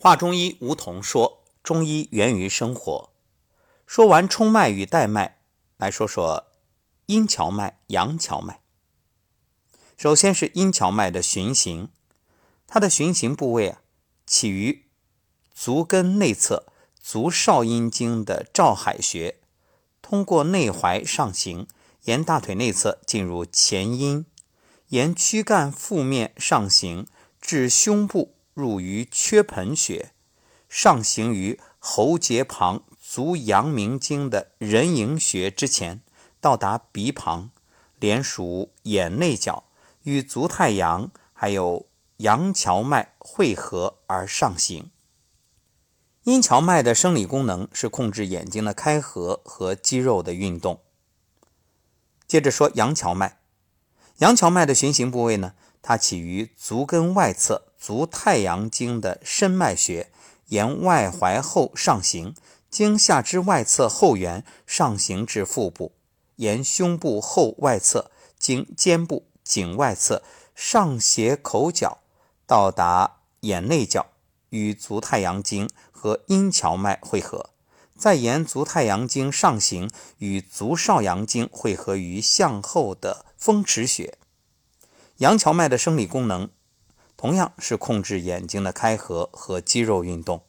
华中医吴桐说：“中医源于生活。”说完冲脉与带脉，来说说阴荞脉、阳荞脉。首先是阴荞脉的循行，它的循行部位啊，起于足跟内侧足少阴经的照海穴，通过内踝上行，沿大腿内侧进入前阴，沿躯干腹面上行至胸部。入于缺盆穴，上行于喉结旁足阳明经的人迎穴之前，到达鼻旁，连属眼内角，与足太阳还有阳荞脉汇合而上行。阴荞脉的生理功能是控制眼睛的开合和肌肉的运动。接着说阳荞脉，阳荞脉的循行部位呢，它起于足跟外侧。足太阳经的深脉穴，沿外踝后上行，经下肢外侧后缘上行至腹部，沿胸部后外侧，经肩部颈外侧上斜口角，到达眼内角，与足太阳经和阴荞脉汇合，再沿足太阳经上行，与足少阳经汇合于向后的风池穴。阳荞脉的生理功能。同样是控制眼睛的开合和肌肉运动。